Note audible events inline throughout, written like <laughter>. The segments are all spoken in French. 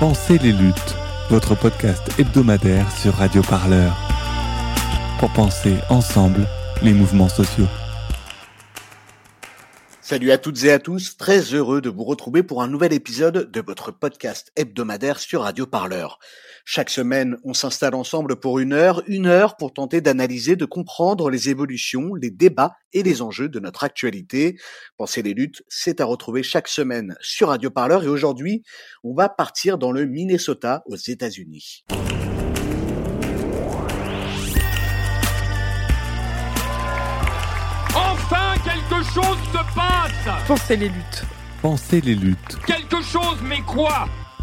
Pensez les luttes, votre podcast hebdomadaire sur Radio Parleur. Pour penser ensemble les mouvements sociaux. Salut à toutes et à tous, très heureux de vous retrouver pour un nouvel épisode de votre podcast hebdomadaire sur Radio Parleur. Chaque semaine, on s'installe ensemble pour une heure, une heure pour tenter d'analyser, de comprendre les évolutions, les débats et les enjeux de notre actualité. Penser les luttes, c'est à retrouver chaque semaine sur Radio Parleur et aujourd'hui, on va partir dans le Minnesota aux États-Unis. Enfin, quelque chose se passe Pensez les luttes. Pensez les luttes, Quelque chose, mais quoi?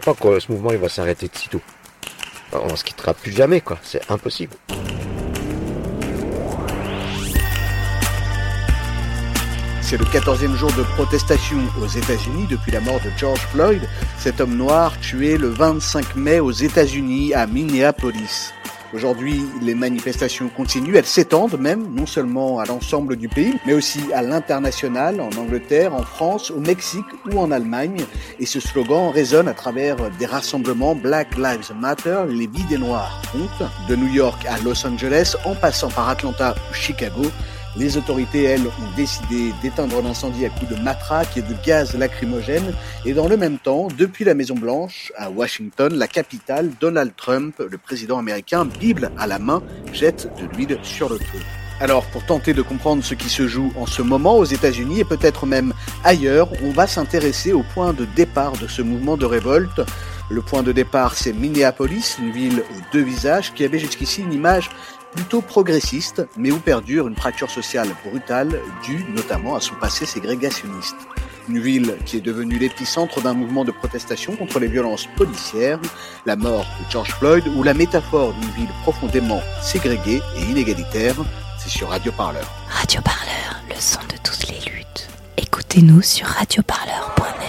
crois pas que ce mouvement il va s'arrêter de sitôt. On se quittera plus jamais quoi, c'est impossible. C'est le 14e jour de protestation aux États-Unis depuis la mort de George Floyd, cet homme noir tué le 25 mai aux États-Unis à Minneapolis. Aujourd'hui, les manifestations continuent, elles s'étendent même, non seulement à l'ensemble du pays, mais aussi à l'international, en Angleterre, en France, au Mexique ou en Allemagne. Et ce slogan résonne à travers des rassemblements Black Lives Matter, les vies des Noirs comptent, de New York à Los Angeles, en passant par Atlanta ou Chicago. Les autorités, elles, ont décidé d'éteindre l'incendie à coups de matraque et de gaz lacrymogène. Et dans le même temps, depuis la Maison Blanche, à Washington, la capitale, Donald Trump, le président américain, Bible à la main, jette de l'huile sur le feu. Alors, pour tenter de comprendre ce qui se joue en ce moment aux États-Unis et peut-être même ailleurs, on va s'intéresser au point de départ de ce mouvement de révolte. Le point de départ, c'est Minneapolis, une ville aux deux visages qui avait jusqu'ici une image plutôt progressiste, mais où perdure une fracture sociale brutale due notamment à son passé ségrégationniste. Une ville qui est devenue l'épicentre d'un mouvement de protestation contre les violences policières, la mort de George Floyd ou la métaphore d'une ville profondément ségrégée et inégalitaire, c'est sur Radio Parleur. Radio Parleur, le son de toutes les luttes. Écoutez-nous sur radioparleur.net.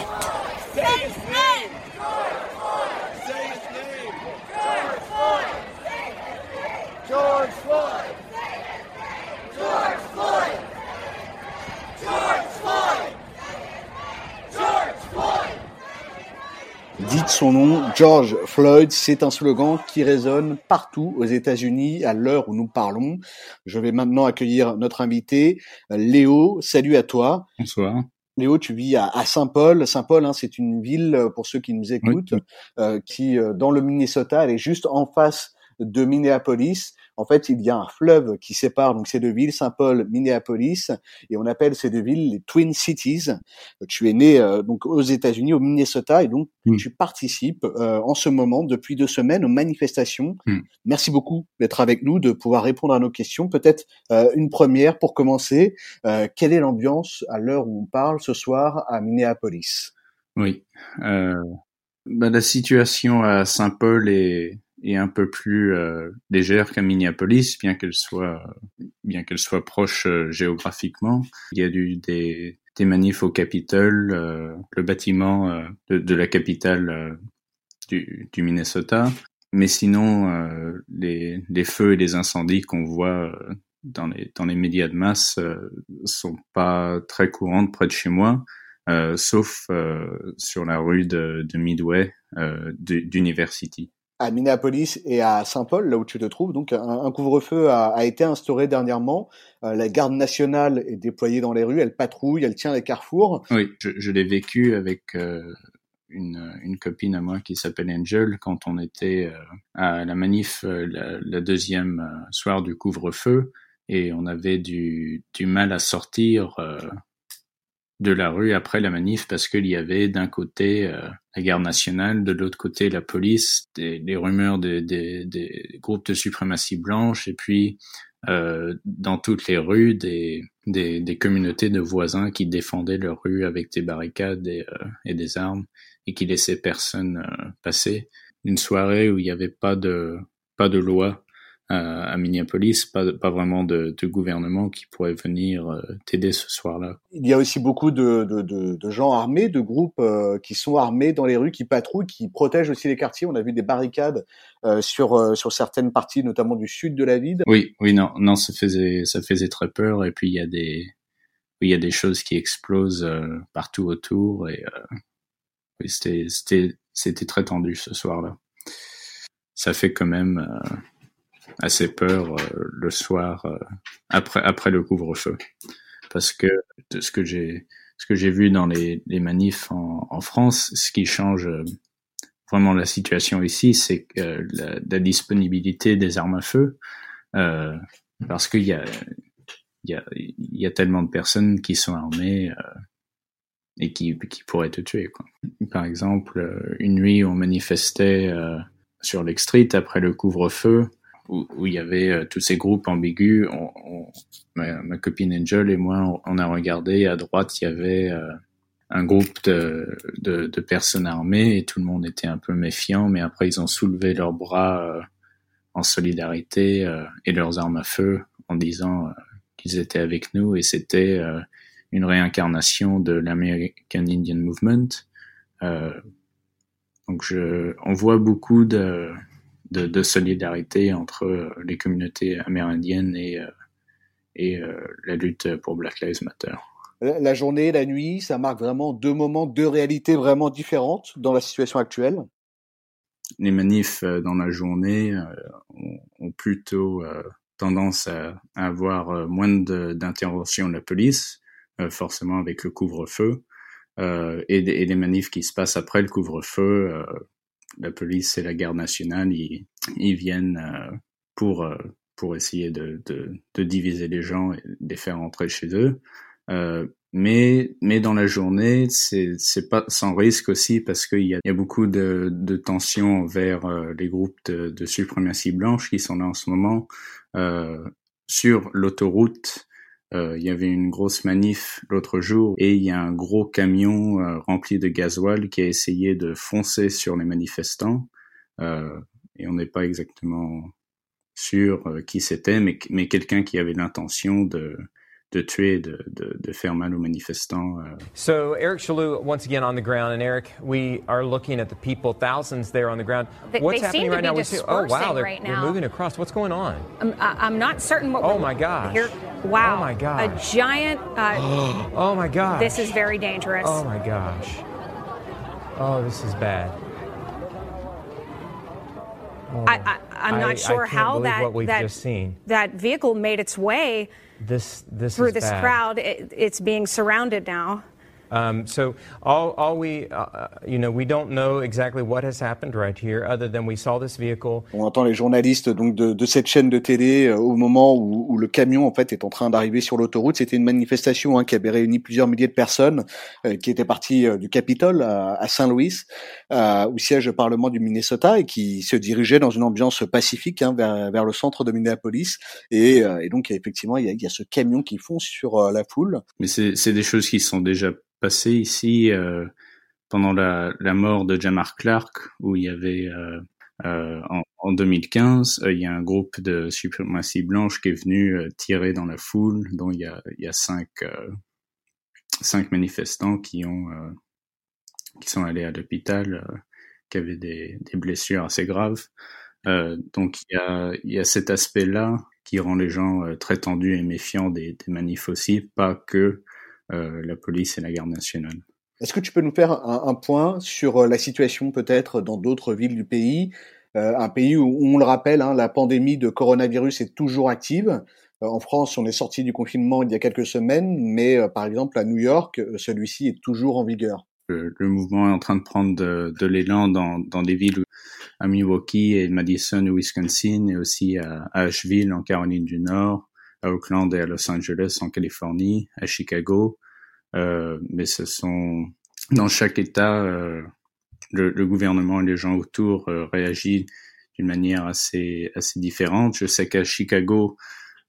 Dites son nom, George Floyd, c'est un slogan qui résonne partout aux États-Unis à l'heure où nous parlons. Je vais maintenant accueillir notre invité, Léo. Salut à toi. Bonsoir. Léo, tu vis à, Saint-Paul. Saint-Paul, hein, c'est une ville, euh, pour ceux qui nous écoutent, euh, qui, euh, dans le Minnesota, elle est juste en face de Minneapolis. En fait, il y a un fleuve qui sépare donc ces deux villes, Saint-Paul, Minneapolis, et on appelle ces deux villes les Twin Cities. Tu es né euh, donc aux États-Unis, au Minnesota, et donc Mm. tu participes euh, en ce moment depuis deux semaines aux manifestations. Mm. Merci beaucoup d'être avec nous, de pouvoir répondre à nos questions. Peut-être euh, une première pour commencer. Euh, quelle est l'ambiance à l'heure où on parle ce soir à Minneapolis? Oui. Euh, bah, la situation à Saint-Paul est, est un peu plus euh, légère qu'à Minneapolis, bien qu'elle soit bien qu'elle soit proche euh, géographiquement. Il y a eu des des manifs au Capitole, euh, le bâtiment euh, de, de la capitale euh, du, du Minnesota. Mais sinon, les, les feux et les incendies qu'on voit dans les dans les médias de masse sont pas très courantes près de chez moi. Sauf sur la rue de, de Midway du- d'University. À Minneapolis et à Saint-Paul, là où tu te trouves. Donc, un, couvre-feu a, été instauré dernièrement. Euh, la garde nationale est déployée dans les rues, elle patrouille, elle tient les carrefours. Oui, je, l'ai vécu avec euh, une, copine à moi qui s'appelle Angel quand on était euh, à la manif la, deuxième soir du couvre-feu et on avait du, mal à sortir de la rue après la manif parce qu'il y avait d'un côté euh, la garde nationale, de l'autre côté la police, des, rumeurs des, des, des groupes de suprématie blanche et puis dans toutes les rues des, des, communautés de voisins qui défendaient leur rue avec des barricades et, et des armes et qui laissaient personne passer. Une soirée où il n'y avait pas de pas de loi à Minneapolis, pas, pas vraiment de, de, gouvernement qui pourrait venir euh, t'aider ce soir-là. Il y a aussi beaucoup de, de, de gens armés, de groupes euh, qui sont armés dans les rues, qui patrouillent, qui protègent aussi les quartiers. On a vu des barricades euh, sur sur certaines parties, notamment du sud de la ville. Oui, oui, non, non, ça faisait ça faisait très peur. Et puis il y a des il y a des choses qui explosent partout autour et oui, c'était c'était c'était très tendu ce soir-là. Ça fait quand même assez peur euh, le soir euh, après après le couvre-feu parce que de ce que j'ai ce que j'ai vu dans les, les manifs en, France, ce qui change euh, vraiment la situation ici, c'est la, disponibilité des armes à feu, parce qu'il y a y a y a tellement de personnes qui sont armées et qui qui pourraient te tuer quoi. Par exemple, une nuit on manifestait sur l'extreet après le couvre-feu, où, où, il y avait euh, tous ces groupes ambigus. On, on, ma, ma, copine Angel et moi, on, a regardé. À droite, il y avait euh, un groupe de, de, de, personnes armées et tout le monde était un peu méfiant. Mais après, ils ont soulevé leurs bras euh, en solidarité et leurs armes à feu en disant qu'ils étaient avec nous. Et c'était une réincarnation de l'American Indian Movement. donc, je, on voit beaucoup de de, de, solidarité entre euh, les communautés amérindiennes et, euh, et euh, la lutte pour Black Lives Matter. La journée, la nuit, ça marque vraiment deux moments, deux réalités vraiment différentes dans la situation actuelle. Les manifs dans la journée ont, plutôt tendance à, avoir moins d'intervention de la police, forcément avec le couvre-feu, et, et, des manifs qui se passent après le couvre-feu, la police et la garde nationale, ils, ils viennent euh, pour euh, pour essayer de, de, de, diviser les gens et les faire rentrer chez eux. Euh, mais mais dans la journée, c'est pas sans risque aussi parce qu'il y a, y a beaucoup de, de tensions vers euh, les groupes de, de suprématie blanche qui sont là en ce moment sur l'autoroute. Euh, il y avait une grosse manif l'autre jour et il y a un gros camion euh, rempli de gasoil qui a essayé de foncer sur les manifestants. Euh, et on n'est pas exactement sûr qui c'était, mais, mais quelqu'un qui avait l'intention de, de tuer, de, de, de, faire mal aux manifestants. Uh. So Eric Chalou, once again on the ground, and Eric, we are looking at the people, thousands there on the ground. They, What's they happening right now? We see, oh wow, they're, right they're, moving across. What's going on? I'm, I'm not certain what. Oh my gosh! Here, wow! Oh my gosh! A giant. Uh, <gasps> oh my gosh! This is very dangerous. Oh my gosh! Oh, this is bad. Oh, I, am not I, sure I how that that, that vehicle made its way this, this through this bad. crowd. It, it's being surrounded now. Um, so all, all we, uh, you know, we don't know exactly what has happened right here, other than we saw this vehicle. On entend les journalistes donc de, de cette chaîne de télé euh, au moment où, où, le camion en fait est en train d'arriver sur l'autoroute. C'était une manifestation hein, qui avait réuni plusieurs milliers de personnes, euh, qui était partie euh, du Capitole à, à Saint-Louis, euh, au siège du Parlement du Minnesota, et qui se dirigeait dans une ambiance pacifique hein, vers, vers le centre de Minneapolis. Et, euh, et donc effectivement, il y, a, il y a ce camion qui fonce sur euh, la foule. Mais c'est des choses qui sont déjà passé ici euh, pendant la, mort de Jamar Clark, où il y avait euh, euh, en, en, 2015, il y a un groupe de suprématie blanche qui est venu tirer dans la foule, dont il y a, cinq, manifestants qui ont qui sont allés à l'hôpital, qui avaient des, blessures assez graves. donc il y a, cet aspect-là qui rend les gens très tendus et méfiants des, des manifs aussi, pas que la police et la garde nationale. Est-ce que tu peux nous faire un, un point sur euh, la situation peut-être dans d'autres villes du pays euh, Un pays où, on le rappelle, hein, la pandémie de coronavirus est toujours active. Euh, en France, on est sorti du confinement il y a quelques semaines, mais euh, par exemple à New York, celui-ci est toujours en vigueur. Le, le, mouvement est en train de prendre de, de l'élan dans, dans des villes à Milwaukee et Madison au Wisconsin et aussi à Asheville en Caroline du Nord, à Oakland et à Los Angeles en Californie, à Chicago. Euh, mais ce sont dans chaque État, euh, le, gouvernement et les gens autour euh, réagissent d'une manière assez assez différente. Je sais qu'à Chicago,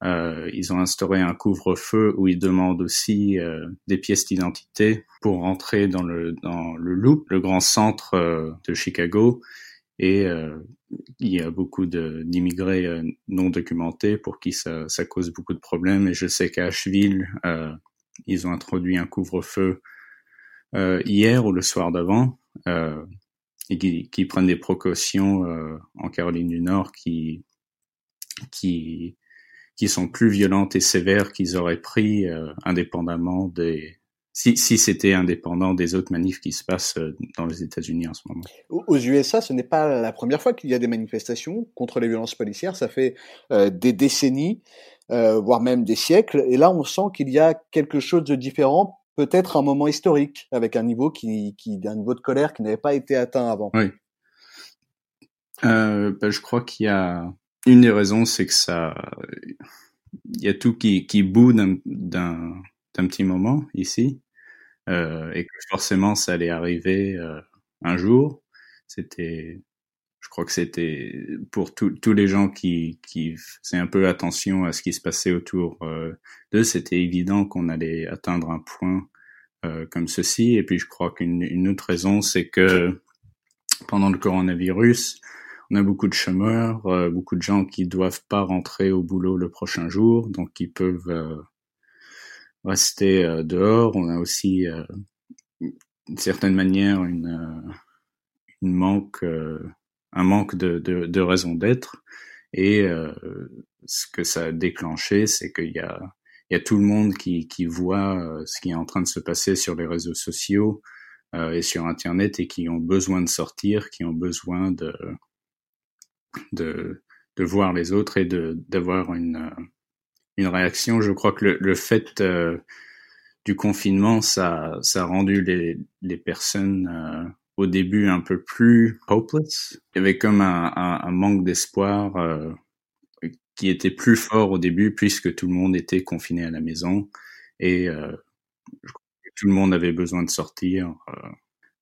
ils ont instauré un couvre-feu où ils demandent aussi des pièces d'identité pour rentrer dans le dans le Loop, le grand centre de Chicago. Et euh, il y a beaucoup d'immigrés euh, non documentés pour qui ça, ça, cause beaucoup de problèmes. Et je sais qu'à Asheville, ils ont introduit un couvre-feu hier ou le soir d'avant et qui, qui, prennent des précautions en Caroline du Nord qui qui qui sont plus violentes et sévères qu'ils auraient pris euh, indépendamment des si, si c'était indépendant des autres manifs qui se passent euh, dans les États-Unis en ce moment. Aux USA, ce n'est pas la première fois qu'il y a des manifestations contre les violences policières. Ça fait euh, des décennies, euh, voire même des siècles. Et là, on sent qu'il y a quelque chose de différent, peut-être un moment historique, avec un niveau qui, qui un niveau de colère qui n'avait pas été atteint avant. Oui. Euh, ben, je crois qu'il y a une des raisons, c'est que ça, il y a tout qui, qui bout d'un, petit moment ici, et que forcément ça allait arriver euh, un jour. C'était, je crois que c'était pour tous les gens qui, qui faisaient un peu attention à ce qui se passait autour euh, d'eux, c'était évident qu'on allait atteindre un point euh, comme ceci. Et puis je crois qu'une une autre raison, c'est que pendant le coronavirus, on a beaucoup de chômeurs, euh, beaucoup de gens qui doivent pas rentrer au boulot le prochain jour, donc qui peuvent euh, rester euh, dehors. On a aussi, d'une certaine manière, une, une manque, un manque de, de, de raison d'être. Et ce que ça a déclenché, c'est qu'il y a, il y a tout le monde qui, qui voit ce qui est en train de se passer sur les réseaux sociaux et sur Internet et qui ont besoin de sortir, qui ont besoin de de, de voir les autres et de d'avoir une euh, une réaction. Je crois que le, le fait euh, du confinement, ça ça a rendu les les personnes euh, au début un peu plus hopeless. Il y avait comme un, un, un manque d'espoir qui était plus fort au début puisque tout le monde était confiné à la maison et tout le monde avait besoin de sortir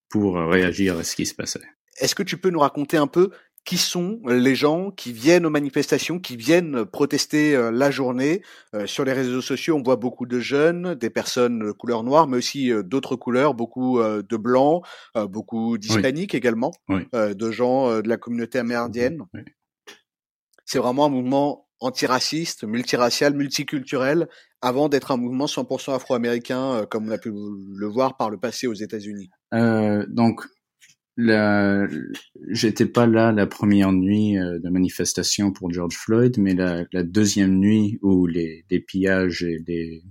pour réagir à ce qui se passait. Est-ce que tu peux nous raconter un peu qui sont les gens qui viennent aux manifestations, qui viennent protester euh, la journée. Euh, sur les réseaux sociaux, on voit beaucoup de jeunes, des personnes couleur noire, mais aussi euh, d'autres couleurs, beaucoup de blancs, beaucoup d'hispaniques également, de gens de la communauté amérindienne. C'est vraiment un mouvement antiraciste, multiracial, multiculturel, avant d'être un mouvement 100% afro-américain, comme on a pu le voir par le passé aux États-Unis. donc, la, j'étais pas là la première nuit euh, de manifestation pour George Floyd, mais la, la deuxième nuit où les, les, pillages et les,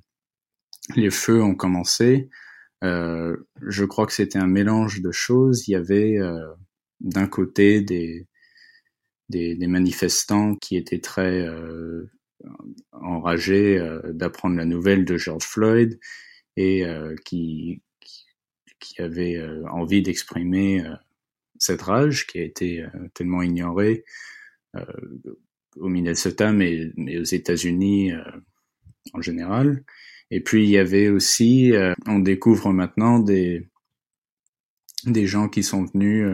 les feux ont commencé, euh, je crois que c'était un mélange de choses. Il y avait euh, d'un côté des, des, des, manifestants qui étaient très euh, enragés euh, d'apprendre la nouvelle de George Floyd et qui, qui avait euh, envie d'exprimer euh, cette rage qui a été euh, tellement ignorée au Minnesota, mais, aux États-Unis en général. Et puis il y avait aussi, on découvre maintenant des des gens qui sont venus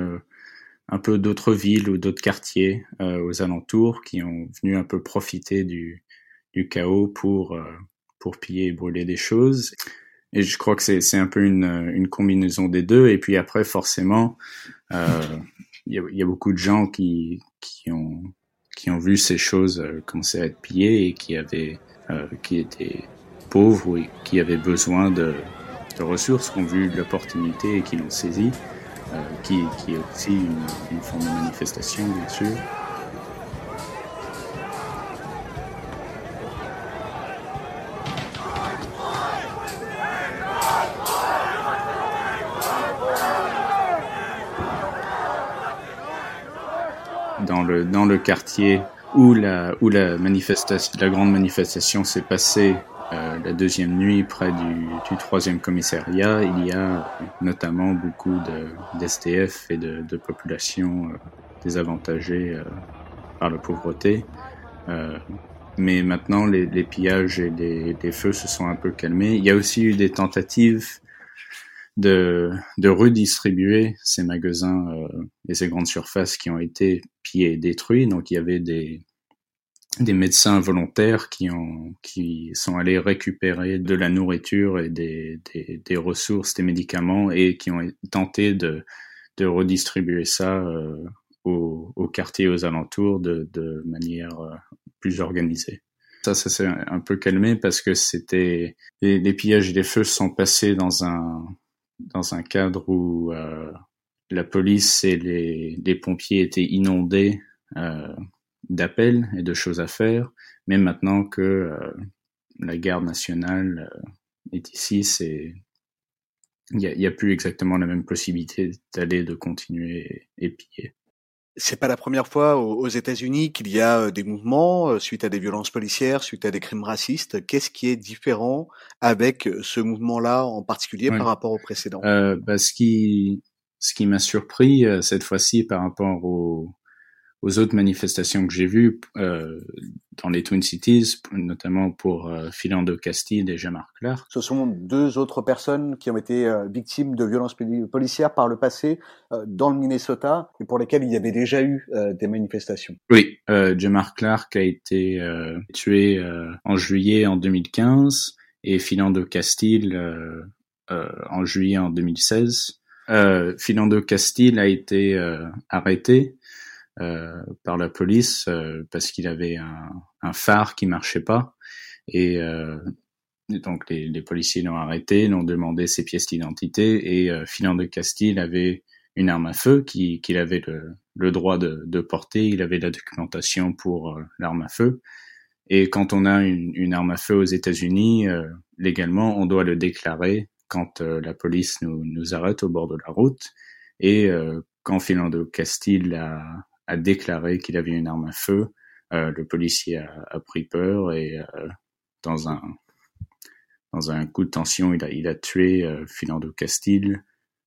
un peu d'autres villes ou d'autres quartiers aux alentours, qui ont venu un peu profiter du, du chaos pour pour piller et brûler des choses. Et je crois que c'est un peu une, une combinaison des deux. Et puis après, forcément, euh, il y, a, y, a, beaucoup de gens qui, qui, ont, qui ont vu ces choses euh, commencer à être pillées et qui, avaient, euh, qui étaient pauvres ou qui avaient besoin de, de ressources, qui ont vu l'opportunité et qui l'ont saisi, euh, qui, qui est aussi une, une forme de manifestation, bien sûr. dans le quartier où la où la manifestation la grande manifestation s'est passée euh, la deuxième nuit près du, du, troisième commissariat, il y a notamment beaucoup d'STF et de, de populations euh, désavantagées euh, par la pauvreté. Euh, mais maintenant, les, les, pillages et les, les, feux se sont un peu calmés. Il y a aussi eu des tentatives de, de redistribuer ces magasins euh, et ces grandes surfaces qui ont été pillés et détruits. Donc il y avait des, des médecins volontaires qui ont qui sont allés récupérer de la nourriture et des, des, des ressources, des médicaments et qui ont tenté de de redistribuer ça euh, aux, aux quartiers aux alentours de, de manière euh, plus organisée. Ça, ça s'est un peu calmé parce que c'était les, les, pillages et les feux sont passés dans un dans un cadre où euh, la police et les, les pompiers étaient inondés euh, d'appels et de choses à faire. Mais maintenant que euh, la garde nationale euh, est ici, c'est il n'y a, a, plus exactement la même possibilité d'aller, de continuer et, et piller. C'est pas la première fois aux États-Unis qu'il y a des mouvements suite à des violences policières, suite à des crimes racistes. Qu'est-ce qui est différent avec ce mouvement-là en particulier par rapport au précédent? Euh, bah, Ce qui, ce qui m'a surpris cette fois-ci par rapport au, aux autres manifestations que j'ai vues euh, dans les Twin Cities, notamment pour euh, Philando Castile et Jamar Clark. Ce sont deux autres personnes qui ont été euh, victimes de violences policières par le passé euh, dans le Minnesota et pour lesquelles il y avait déjà eu euh, des manifestations. Oui, euh, Jamar Clark a été tué en juillet en 2015 et Philando Castile en juillet en 2016. Philando Castile a été arrêté euh, par la police euh, parce qu'il avait un, un, phare qui marchait pas et euh, donc les, les policiers l'ont arrêté, l'ont demandé ses pièces d'identité et euh, de Castille avait une arme à feu qu'il qui avait le, le droit de, de, porter, il avait la documentation pour euh, l'arme à feu. Et quand on a une, une arme à feu aux États-Unis, euh, légalement, on doit le déclarer quand la police nous, nous arrête au bord de la route. Et quand Philando Castille a, a déclaré qu'il avait une arme à feu. Euh, le policier a, a, pris peur et euh, dans un dans un coup de tension, il a il a tué euh, Philando Castile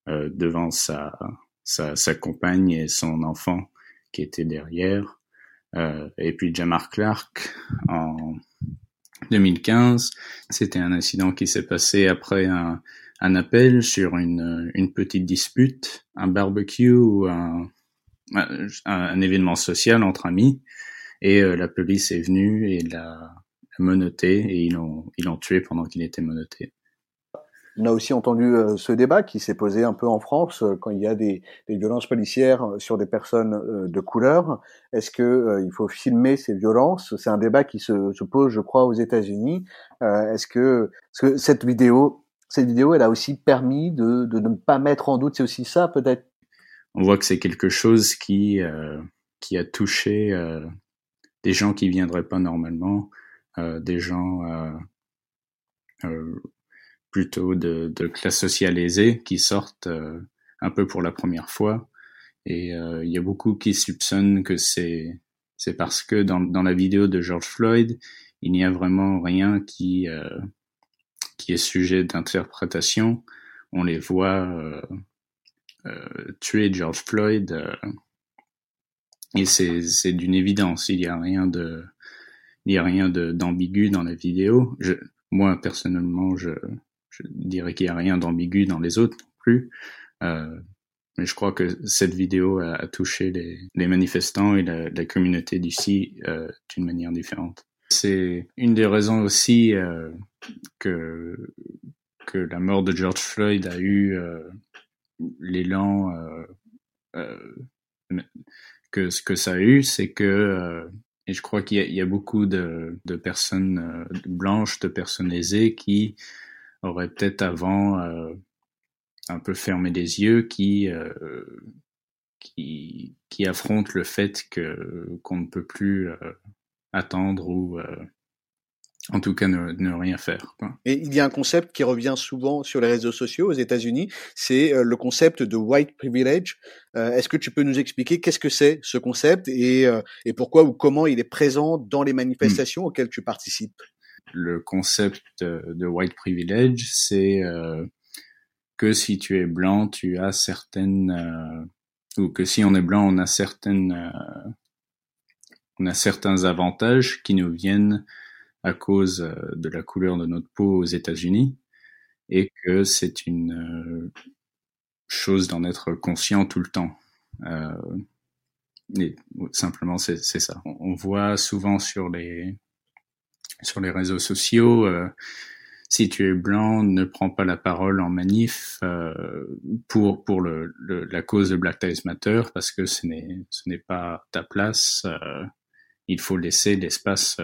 euh, devant sa, sa, sa compagne et son enfant qui était derrière. Euh, et puis Jamar Clark en 2015, c'était un incident qui s'est passé après un, un appel sur une, une petite dispute, un barbecue ou un, un, événement social entre amis et euh, la police est venue et l'a menotté et ils l'ont ils l'ont tué pendant qu'il était menotté. On a aussi entendu euh, ce débat qui s'est posé un peu en France euh, quand il y a des, violences policières sur des personnes de couleur. Est-ce que il faut filmer ces violences? C'est un débat qui se, se, pose, je crois, aux États-Unis. Est-ce que, est que cette vidéo, cette vidéo, elle a aussi permis de, de ne pas mettre en doute? C'est aussi ça, peut-être on voit que c'est quelque chose qui euh, qui a touché euh, des gens qui viendraient pas normalement, euh, des gens euh, euh, plutôt de, de, classe sociale aisée qui sortent euh, un peu pour la première fois. Et il y a beaucoup qui soupçonnent que c'est c'est parce que dans, dans la vidéo de George Floyd, il n'y a vraiment rien qui qui est sujet d'interprétation. On les voit euh, tuer George Floyd euh, et c'est d'une évidence. Il y a rien de il y a rien d'ambigu dans la vidéo. Je, moi personnellement, je, je dirais qu'il y a rien d'ambigu dans les autres non plus. Euh, mais je crois que cette vidéo a, a touché les, les, manifestants et la, la communauté d'ici euh, d'une manière différente. C'est une des raisons aussi euh, que que la mort de George Floyd a eu euh, l'élan euh, euh, que ce que ça a eu, c'est que euh, et je crois qu'il y, y, a beaucoup de, de personnes euh, blanches, de personnes aisées qui auraient peut-être avant euh, un peu fermé les yeux, qui euh, qui, qui affrontent le fait que qu'on ne peut plus attendre ou en tout cas, ne, ne rien faire. Quoi. Et il y a un concept qui revient souvent sur les réseaux sociaux aux États-Unis, c'est euh, le concept de white privilege. Euh, Est-ce que tu peux nous expliquer qu'est-ce que c'est ce concept et, euh, et pourquoi ou comment il est présent dans les manifestations mmh. auxquelles tu participes? Le concept de white privilege, c'est euh, que si tu es blanc, tu as certaines euh, ou que si on est blanc, on a certaines on a certains avantages qui nous viennent à cause euh, de la couleur de notre peau aux États-Unis et que c'est une euh, chose d'en être conscient tout le temps. Euh, simplement, c'est ça. On, voit souvent sur les sur les réseaux sociaux, euh, si tu es blanc, ne prends pas la parole en manif euh, pour pour le, la cause de Black Lives Matter parce que ce n'est pas ta place. Euh, il faut laisser l'espace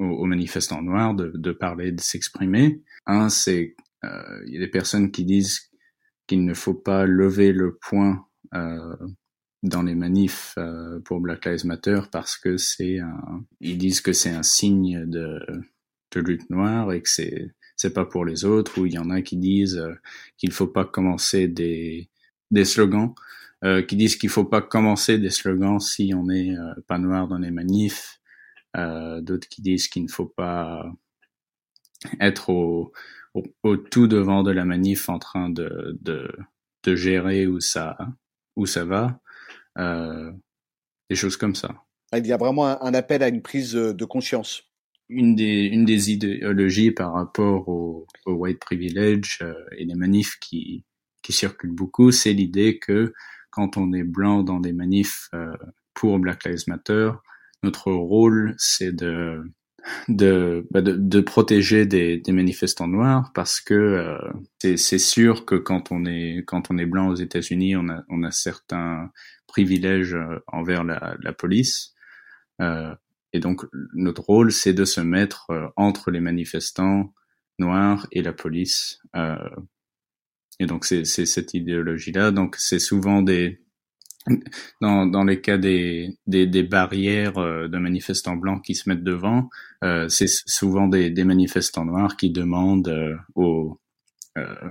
aux, aux, manifestants noirs de, de parler, de s'exprimer. Un, c'est euh, il y a des personnes qui disent qu'il ne faut pas lever le poing euh, dans les manifs euh, pour Black Lives Matter parce que c'est un, ils disent que c'est un signe de, de lutte noire et que c'est c'est pas pour les autres ou il y en a qui disent euh, qu'il faut pas commencer des des slogans euh, qui disent qu'il faut pas commencer des slogans si on n'est pas noir dans les manifs d'autres qui disent qu'il ne faut pas être au, au, au, tout devant de la manif en train de de, de gérer où ça où ça va euh, des choses comme ça. Il y a vraiment un, un appel à une prise de conscience. Une des, une des idéologies par rapport au, au white privilege euh, et les manifs qui, qui circulent beaucoup, c'est l'idée que quand on est blanc dans des manifs euh, pour Black Lives Matter, notre rôle c'est de de, bah de, de, protéger des, des, manifestants noirs parce que euh, c'est sûr que quand on est quand on est blanc aux États-Unis, on a on a certains privilèges euh, envers la, la police. Euh, et donc notre rôle, c'est de se mettre euh, entre les manifestants noirs et la police. Euh, et donc c'est cette idéologie-là. Donc c'est souvent des dans, dans les cas des, des, des barrières de manifestants blancs qui se mettent devant, euh, c'est souvent des, des, manifestants noirs qui demandent euh, aux, euh,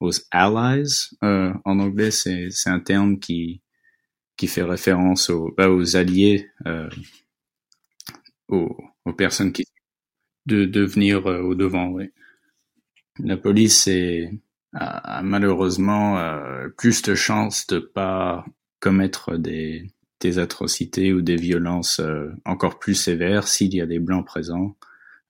aux allies, en anglais c'est un terme qui, qui fait référence aux, bah, aux alliés, euh, aux, aux, personnes qui de, de venir euh, au devant. Oui. La police est, a malheureusement euh, plus de chances de pas commettre des, des atrocités ou des violences euh, encore plus sévères s'il y a des blancs présents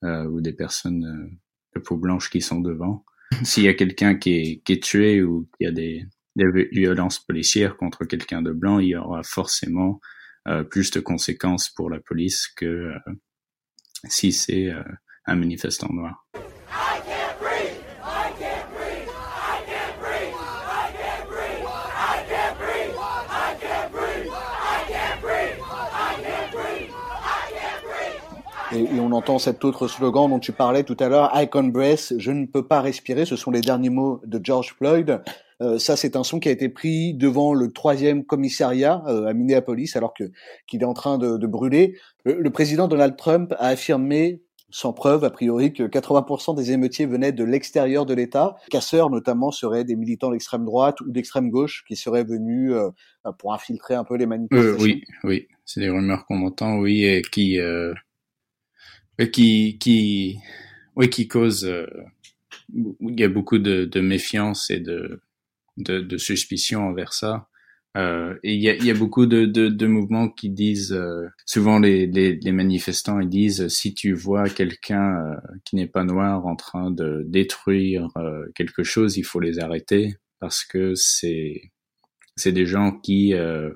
euh, ou des personnes de peau blanche qui sont devant. <laughs> S'il y a quelqu'un qui est, qui est tué ou qu'il y a des, des violences policières contre quelqu'un de blanc, il y aura forcément euh, plus de conséquences pour la police que euh, si c'est euh, un manifestant noir. Et, on entend cet autre slogan dont tu parlais tout à l'heure, I can breath, je ne peux pas respirer. Ce sont les derniers mots de George Floyd. Euh, ça, c'est un son qui a été pris devant le troisième commissariat euh, à Minneapolis, alors que qu'il est en train de, de brûler. Le, président Donald Trump a affirmé, sans preuve a priori, que 80% des émeutiers venaient de l'extérieur de l'État. Casseurs, notamment, seraient des militants d'extrême droite ou d'extrême gauche qui seraient venus euh, pour infiltrer un peu les manifestations. oui, oui, c'est des rumeurs qu'on entend, oui, et qui qui qui oui qui cause euh, il y a beaucoup de, méfiance et de, de, suspicion envers ça. Euh, et il y a, beaucoup de, de, mouvements qui disent euh, souvent les, les, manifestants ils disent si tu vois quelqu'un euh, qui n'est pas noir en train de détruire euh, quelque chose il faut les arrêter parce que c'est c'est des gens qui euh,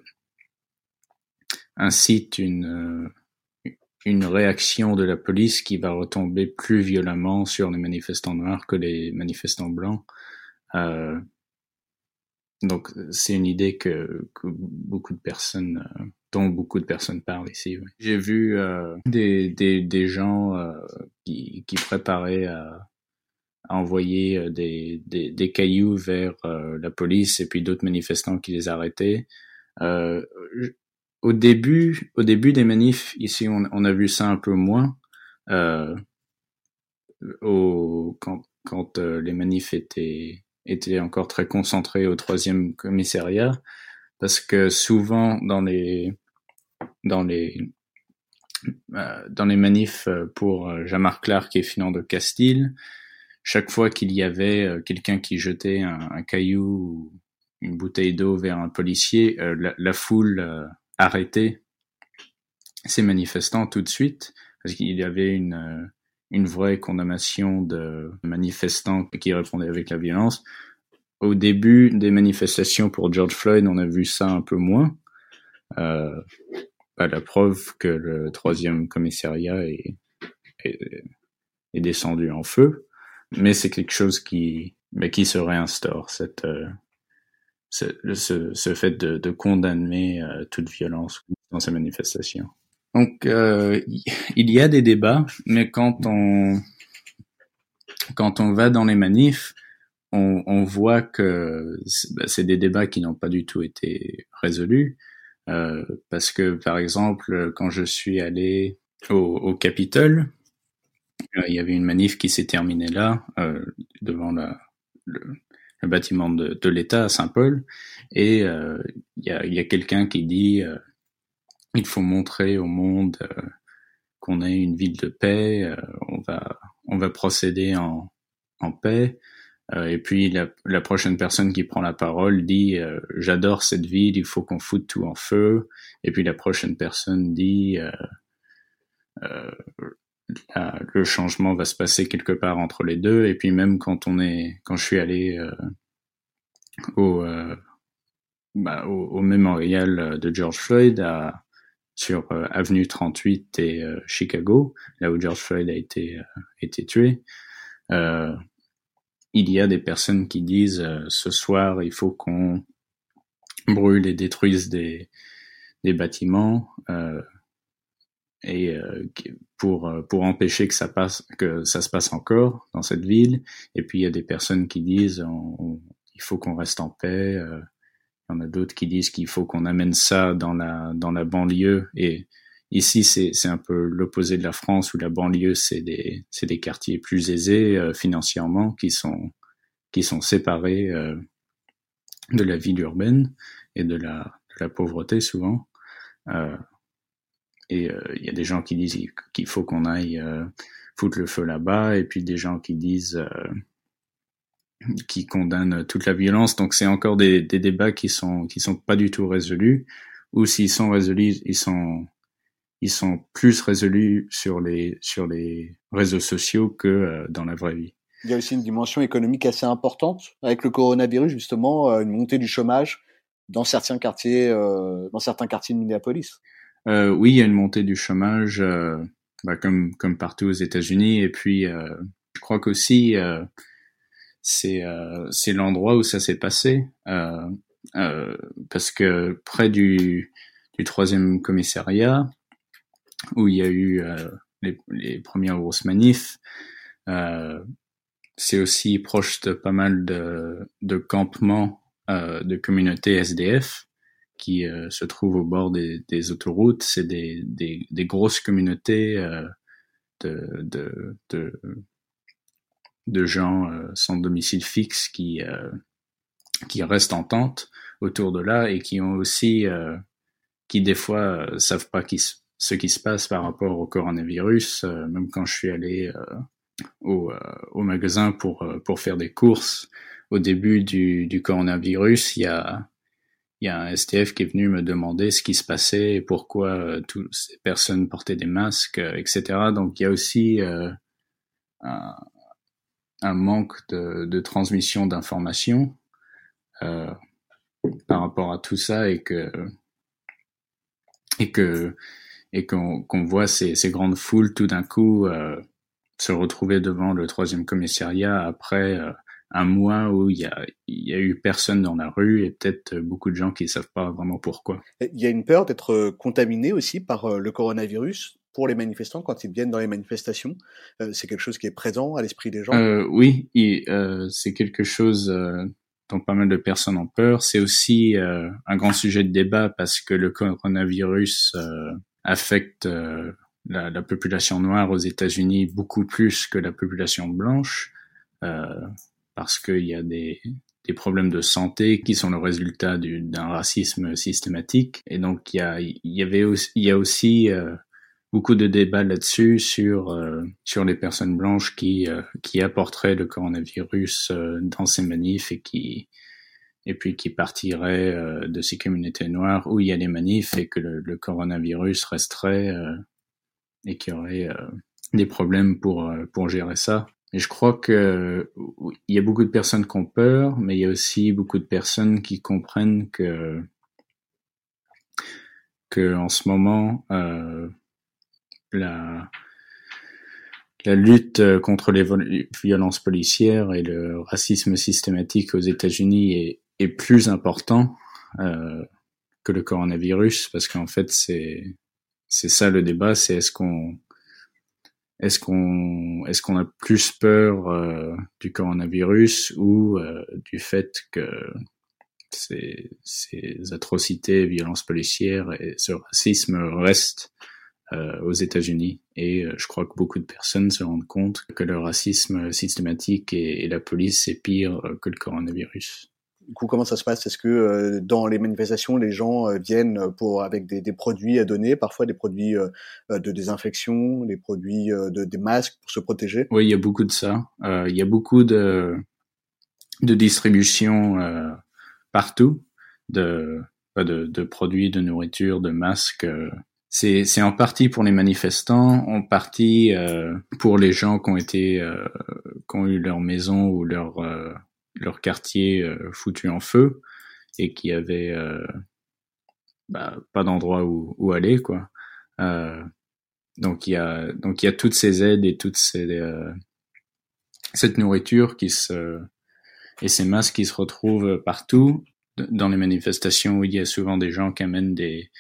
incitent une une réaction de la police qui va retomber plus violemment sur les manifestants noirs que les manifestants blancs. Euh, donc c'est une idée que, beaucoup de personnes, euh, dont beaucoup de personnes parlent ici. J'ai vu euh, des, gens qui, préparaient à, envoyer des, cailloux vers la police et puis d'autres manifestants qui les arrêtaient au début, au début des manifs, ici, on, on a vu ça un peu moins. Euh, au, quand quand euh, les manifs étaient, étaient encore très concentrés au troisième commissariat, parce que souvent dans les dans les euh, dans les manifs pour euh, Jamar Clark et Finan de Castille, chaque fois qu'il y avait quelqu'un qui jetait un, un, caillou ou une bouteille d'eau vers un policier, la, la, foule arrêter ces manifestants tout de suite parce qu'il y avait une une vraie condamnation de manifestants qui répondaient avec la violence. Au début des manifestations pour George Floyd, on a vu ça un peu moins. euh, la preuve que le troisième commissariat est, est, est descendu en feu, mais c'est quelque chose qui, bah, qui se réinstaure, cette, euh, ce, ce, ce, fait de, de condamner euh, toute violence dans ces manifestations. Donc, euh, il y a des débats, mais quand on quand on va dans les manifs, on, on voit que bah, c'est des débats qui n'ont pas du tout été résolus. Euh, parce que, par exemple, quand je suis allé au, au Capitole, euh, il y avait une manif qui s'est terminée là, euh, devant la, le, le, bâtiment de, de l'État à Saint-Paul, et euh, il y a, y a quelqu'un qui dit euh, il faut montrer au monde qu'on est une ville de paix, on va on va procéder en, en paix. Euh, et puis la, la, prochaine personne qui prend la parole dit euh, j'adore cette ville, il faut qu'on foute tout en feu. Et puis la prochaine personne dit euh, le changement va se passer quelque part entre les deux. Et puis même quand on est, quand je suis allé au, bah, au, mémorial de George Floyd à sur euh, avenue 38 et euh, Chicago, là où George Floyd a été, euh, été tué. il y a des personnes qui disent ce soir il faut qu'on brûle et détruise des, des bâtiments et pour pour empêcher que ça passe que ça se passe encore dans cette ville et puis il y a des personnes qui disent on, on, il faut qu'on reste en paix euh, il y en a d'autres qui disent qu'il faut qu'on amène ça dans la dans la banlieue. Et ici, c'est c'est un peu l'opposé de la France où la banlieue c'est des c'est des quartiers plus aisés euh, financièrement qui sont qui sont séparés euh, de la ville urbaine et de la de la pauvreté souvent. Euh, et euh, il y a des gens qui disent qu'il faut qu'on aille euh, foutre le feu là-bas, et puis des gens qui disent qui condamne toute la violence. Donc c'est encore des, des, débats qui sont qui sont pas du tout résolus, ou s'ils sont résolus, ils sont ils sont plus résolus sur les sur les réseaux sociaux que euh, dans la vraie vie. Il y a aussi une dimension économique assez importante avec le coronavirus justement, euh, une montée du chômage dans certains quartiers euh, dans certains quartiers de Minneapolis. Euh, oui, il y a une montée du chômage bah, comme comme partout aux États-Unis. Et puis je crois qu'aussi c'est euh, c'est l'endroit où ça s'est passé euh, euh, parce que près du du troisième commissariat où il y a eu euh, les, les, premières grosses manifs euh, c'est aussi proche de pas mal de, de campements de communautés SDF qui se trouvent au bord des, autoroutes c'est des, des, grosses communautés de, de, de de gens euh, sans domicile fixe qui euh, qui restent en tente autour de là et qui ont aussi euh, qui des fois savent pas ce qui se passe par rapport au coronavirus. même quand je suis allé au, au magasin pour pour faire des courses au début du coronavirus, il y a il y a un STF qui est venu me demander ce qui se passait, pourquoi euh, toutes ces personnes portaient des masques, euh, etc. Donc il y a aussi euh, un, un manque de, de transmission d'informations euh, par rapport à tout ça et que et que et qu'on qu'on voit ces, ces grandes foules tout d'un coup se retrouver devant le troisième commissariat après un mois où il y a, y a eu personne dans la rue et peut-être beaucoup de gens qui ne savent pas vraiment pourquoi. Il y a une peur d'être contaminé aussi par euh, le coronavirus pour les manifestants quand ils viennent dans les manifestations euh, C'est quelque chose qui est présent à l'esprit des gens euh, Oui, euh, c'est quelque chose euh, dont pas mal de personnes ont peur. C'est aussi euh, un grand sujet de débat parce que le coronavirus affecte la, la, population noire aux États-Unis beaucoup plus que la population blanche parce qu'il y a des, des problèmes de santé qui sont le résultat d'un racisme systématique. Et donc il y a, il y avait aussi, il y a aussi euh, beaucoup de débats là-dessus sur euh, sur les personnes blanches qui euh, qui apporteraient le coronavirus euh, dans ces manifs et qui et puis qui partiraient euh, de ces communautés noires où il y a des manifs et que le, le coronavirus resterait euh, et qu'il y aurait des problèmes pour pour gérer ça. Et je crois que il y a beaucoup de personnes qui ont peur, mais il y a aussi beaucoup de personnes qui comprennent que que en ce moment euh, la la lutte contre les violences policières et le racisme systématique aux États-Unis est, est, plus important euh, que le coronavirus parce qu'en fait c'est c'est ça le débat, c'est est-ce qu'on est-ce qu'on est-ce qu'on a plus peur euh, du coronavirus ou euh, du fait que ces, ces atrocités, violences policières et ce racisme restent euh, aux États-Unis? Et euh, je crois que beaucoup de personnes se rendent compte que le racisme systématique et, et la police c'est pire euh, que le coronavirus. Du coup, comment ça se passe? Est-ce que euh, dans les manifestations, les gens euh, viennent pour avec des, des, produits à donner, parfois des produits euh, de désinfection, des produits de des masques pour se protéger? Oui, il y a beaucoup de ça. il y a beaucoup de de distribution partout de, de, de produits, de nourriture, de masques. C'est c'est en partie pour les manifestants, en partie pour les gens qui ont été qui ont eu leur maison ou leur leur quartier euh, foutu en feu et qui avait euh, bah, pas d'endroit où, aller quoi. Euh, donc il y a donc il y a toutes ces aides et toutes ces cette nourriture qui se et ces masques qui se retrouvent partout dans les manifestations où il y a souvent des gens qui amènent des,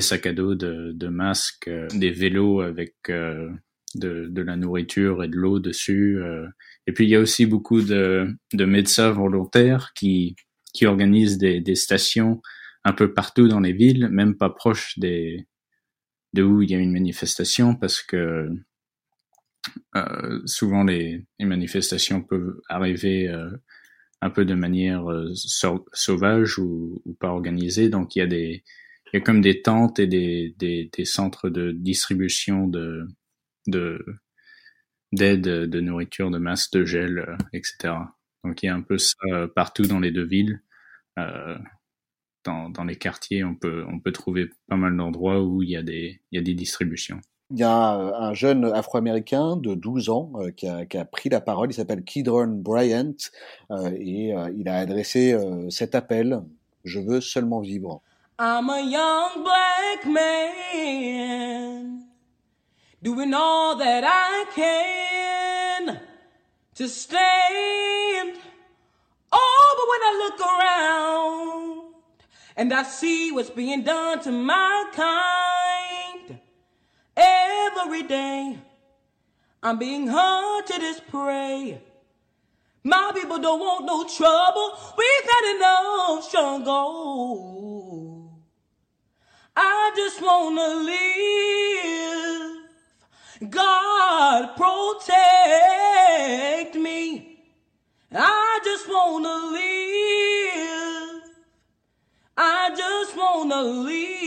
sacs à dos de, masques, des vélos avec euh, de, de, la nourriture et de l'eau dessus, euh, et puis il y a aussi beaucoup de, de médecins volontaires qui, qui organisent des, des, stations un peu partout dans les villes, même pas proches des, de où il y a une manifestation, parce que euh, souvent les, les, manifestations peuvent arriver euh, un peu de manière euh, sauvage ou, ou, pas organisée. Donc il y a des il y a comme des tentes et des, des, des centres de distribution de, de d'aide, de nourriture, de masse, de gel, euh, etc. Donc il y a un peu ça euh, partout dans les deux villes. Euh, dans, dans les quartiers, on peut, on peut trouver pas mal d'endroits où il y, a des, il y a des distributions. Il y a un jeune afro-américain de 12 ans euh, qui, a, qui, a, pris la parole, il s'appelle Kidron Bryant, euh, et euh, il a adressé cet appel, je veux seulement vivre. I'm a young black man. Doing all that I can to stand. Oh, but when I look around and I see what's being done to my kind every day, I'm being hunted as prey. My people don't want no trouble. We've had enough struggle. I just wanna live. God protect me. I just wanna live. I just wanna live.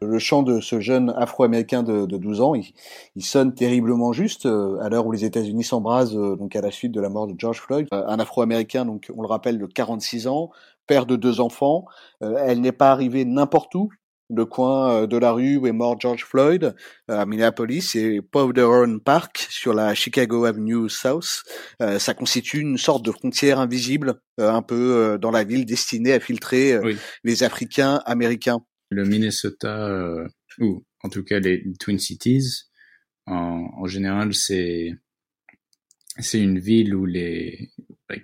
Le chant de ce jeune afro-américain de, de 12 ans, il, il, sonne terriblement juste euh, à l'heure où les États-Unis s'embrasent euh, donc à la suite de la mort de George Floyd. Euh, un afro-américain, donc on le rappelle, de 46 ans, père de deux enfants. elle n'est pas arrivée n'importe où le coin de la rue où est mort George Floyd à Minneapolis, c'est Powderhorn Park sur la Chicago Avenue South. Euh, ça constitue une sorte de frontière invisible, euh, un peu euh, dans la ville, destinée à filtrer oui. les Africains américains. Le Minnesota, ou en tout cas les Twin Cities, en, en général, c'est c'est une ville où les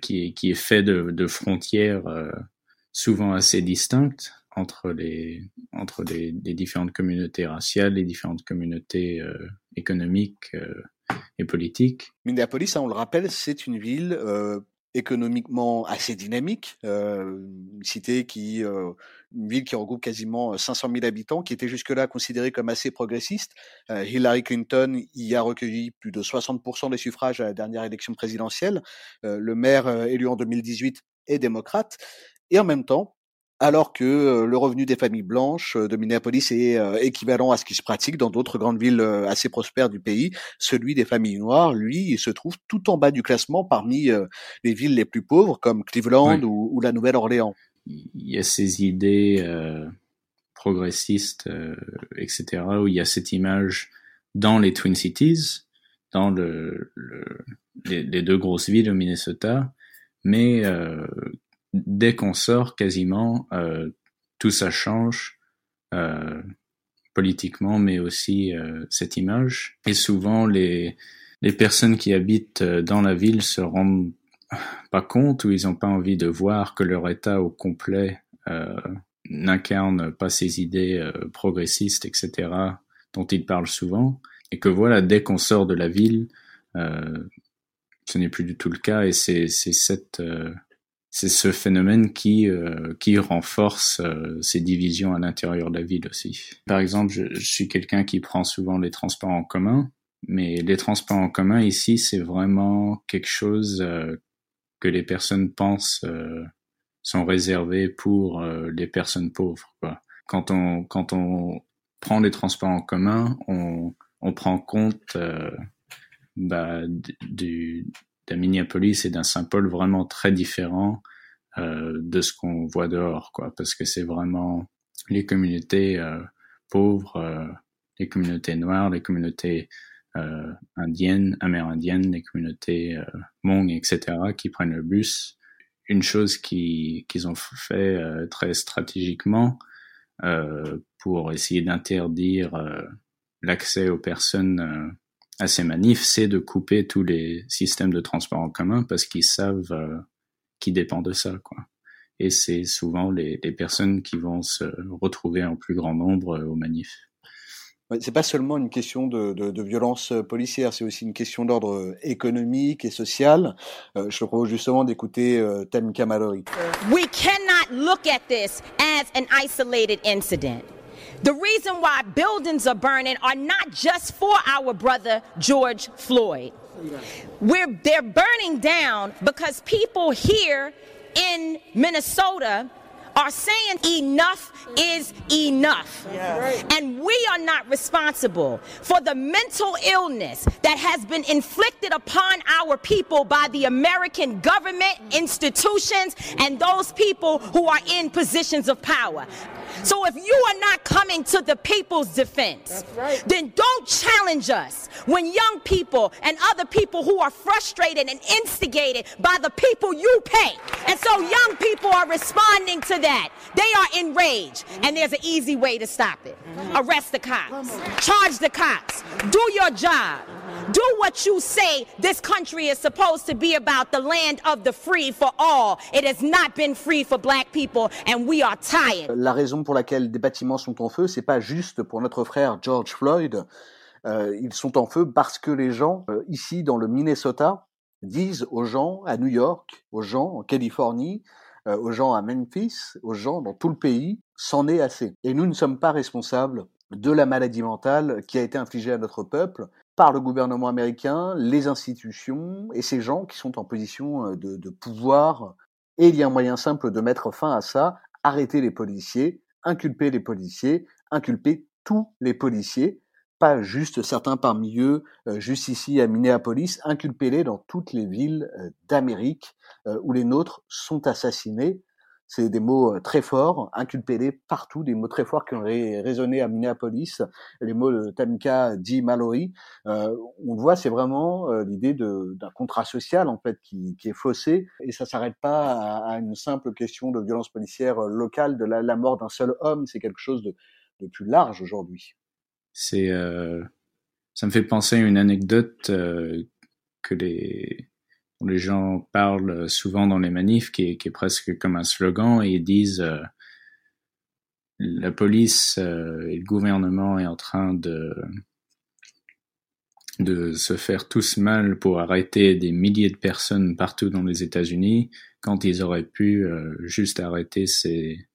qui est qui est fait de, de frontières souvent assez distinctes entre les entre les, les, différentes communautés raciales, les différentes communautés euh, économiques euh, et politiques. Minneapolis, hein, on le rappelle, c'est une ville euh, économiquement assez dynamique, euh, une cité qui, euh, une ville qui regroupe quasiment 500 000 habitants, qui était jusque-là considérée comme assez progressiste. Euh, Hillary Clinton y a recueilli plus de 60% des suffrages à la dernière élection présidentielle. le maire élu en 2018 est démocrate. Et en même temps, alors que le revenu des familles blanches de Minneapolis est équivalent à ce qui se pratique dans d'autres grandes villes assez prospères du pays, celui des familles noires, lui, il se trouve tout en bas du classement parmi les villes les plus pauvres comme Cleveland oui. ou, ou, la Nouvelle-Orléans. Il y a ces idées euh, progressistes, euh, etc., où il y a cette image dans les Twin Cities, dans le, le les, les, deux grosses villes au Minnesota, mais euh, dès qu'on sort, quasiment, euh, tout ça change euh, politiquement, mais aussi euh, cette image. Et souvent, les, les personnes qui habitent euh, dans la ville se rendent pas compte ou ils n'ont pas envie de voir que leur état au complet euh, n'incarne pas ces idées euh, progressistes, etc., dont ils parlent souvent, et que voilà, dès qu'on sort de la ville, ce n'est plus du tout le cas, et c'est cette c'est ce phénomène qui euh, qui renforce euh, ces divisions à l'intérieur de la ville aussi. Par exemple, je, je suis quelqu'un qui prend souvent les transports en commun, mais les transports en commun ici, c'est vraiment quelque chose euh, que les personnes pensent euh, sont réservés pour euh, les personnes pauvres. Quoi. Quand on quand on prend les transports en commun, on on prend compte euh, bah, du d'un Minneapolis et d'un Saint-Paul vraiment très différents euh, de ce qu'on voit dehors, quoi, parce que c'est vraiment les communautés euh, pauvres, euh, les communautés noires, les communautés indiennes, amérindiennes, les communautés Hmong, etc., qui prennent le bus. Une chose qui- qu'ils ont fait très stratégiquement pour essayer d'interdire l'accès aux personnes à ces manifs, c'est de couper tous les systèmes de transport en commun parce qu'ils savent euh, qu'ils dépendent de ça, quoi. Et c'est souvent les, les personnes qui vont se retrouver en plus grand nombre euh, aux manifs. Ouais, C'est pas seulement une question de, de, de violence euh, policière, c'est aussi une question d'ordre euh, économique et social. Euh, je te propose justement d'écouter euh, Tamika Mallory. We cannot look at this as an isolated incident. The reason why buildings are burning are not just for our brother George Floyd. We're, they're burning down because people here in Minnesota are saying enough is enough. And we are not responsible for the mental illness that has been inflicted upon our people by the American government, institutions, and those people who are in positions of power. So if you are not coming to the people's defense, then don't challenge us when young people and other people who are frustrated and instigated by the people you pay. And so young people are responding to that. They are enraged. And there's an easy way to stop it. Arrest the cops. Charge the cops. Do your job. Do what you say this country is supposed to be about the land of the free for all. It has not been free for black people, and we are tired. La raison pour laquelle des bâtiments sont en feu, c'est pas juste pour notre frère George Floyd. Euh, ils sont en feu parce que les gens euh, ici dans le Minnesota disent aux gens à New York, aux gens en Californie, euh, aux gens à Memphis, aux gens dans tout le pays, c'en est assez. Et nous ne sommes pas responsables de la maladie mentale qui a été infligée à notre peuple par le gouvernement américain, les institutions et ces gens qui sont en position euh, de pouvoir. Et il y a un moyen simple de mettre fin à ça, arrêter les policiers, inculper les policiers, inculper tous les policiers, pas juste certains parmi eux, euh, juste ici à Minneapolis, inculper-les dans toutes les villes euh, d'Amérique euh, où les nôtres sont assassinés. C'est des mots très forts, inculper-les partout, des mots très forts qui ont ré- résonné à Minneapolis, les mots de Tamika D. Mallory. Euh, on voit, c'est vraiment l'idée d'un contrat social en fait qui, est faussé et ça s'arrête pas à, une simple question de violence policière locale, de la, mort d'un seul homme. C'est quelque chose de plus large aujourd'hui. C'est, euh, ça me fait penser à une anecdote euh, que les, les gens parlent souvent dans les manifs, qui est, qui est presque comme un slogan, et ils disent euh, la police euh, et le gouvernement est en train de de se faire tous mal pour arrêter des milliers de personnes partout dans les États-Unis, quand ils auraient pu euh, juste arrêter ces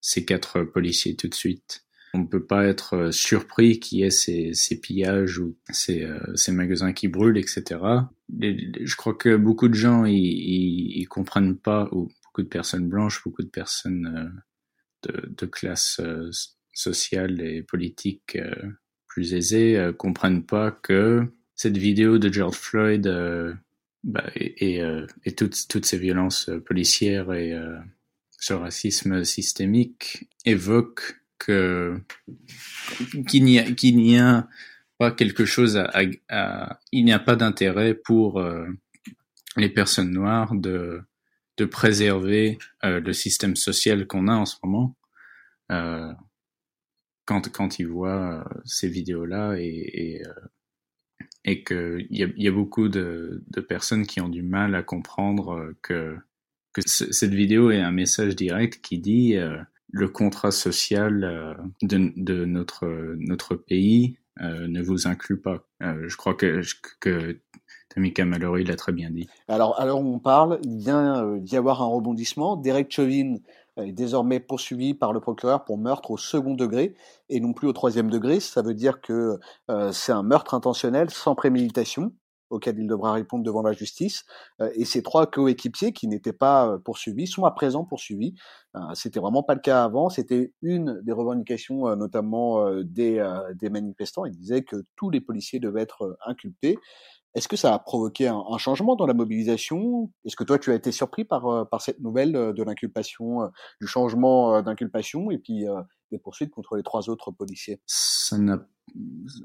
ces quatre policiers tout de suite. On ne peut pas être euh, surpris qu'il y ait ces, ces pillages ou ces, euh, ces magasins qui brûlent, etc. Je crois que beaucoup de gens ils, comprennent pas, ou beaucoup de personnes blanches, beaucoup de personnes euh, de, de classe sociale et politique plus aisée euh, comprennent pas que cette vidéo de George Floyd bah, et, et, et toutes, toutes ces violences policières et ce racisme systémique évoque que qu'il n'y a pas quelque chose à, il n'y a pas d'intérêt pour euh, les personnes noires de préserver euh, le système social qu'on a en ce moment. Euh, quand ils voient ces vidéos-là et, et et qu'il y a, beaucoup de, personnes qui ont du mal à comprendre que, que cette vidéo est un message direct qui dit le contrat social euh, de, notre, pays euh, ne vous inclut pas. Euh, je crois que, Tamika Mallory l'a très bien dit. Alors, alors on parle, il vient d'y avoir un rebondissement. Derek Chauvin est désormais poursuivi par le procureur pour meurtre au second degré et non plus au troisième degré. Ça veut dire que c'est un meurtre intentionnel sans préméditation auquel il devra répondre devant la justice. Euh, et ces trois coéquipiers qui n'étaient pas euh, poursuivis sont à présent poursuivis. Euh, C'était vraiment pas le cas avant. C'était une des revendications, euh, notamment des, des manifestants. Ils disaient que tous les policiers devaient être inculpés. Est-ce que ça a provoqué un, changement dans la mobilisation? Est-ce que toi, tu as été surpris par, euh, par cette nouvelle euh, de l'inculpation, euh, du changement d'inculpation et puis des poursuites contre les trois autres policiers? Ça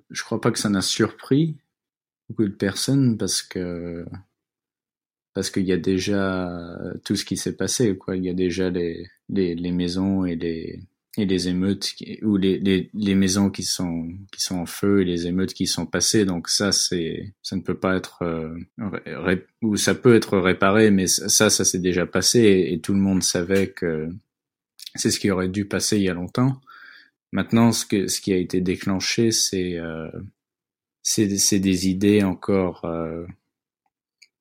je crois pas que ça n'a surpris beaucoup de personnes parce que parce qu'il y a déjà tout ce qui s'est passé, quoi. Il y a déjà les, les, les maisons et les et les émeutes ou les, les, les, maisons qui sont qui sont en feu et les émeutes qui sont passées donc ça c'est ça ne peut pas être euh, ou ça peut être réparé mais ça ça s'est déjà passé et, et, tout le monde savait que c'est ce qui aurait dû passer il y a longtemps maintenant ce que ce qui a été déclenché c'est euh, c'est des idées encore euh,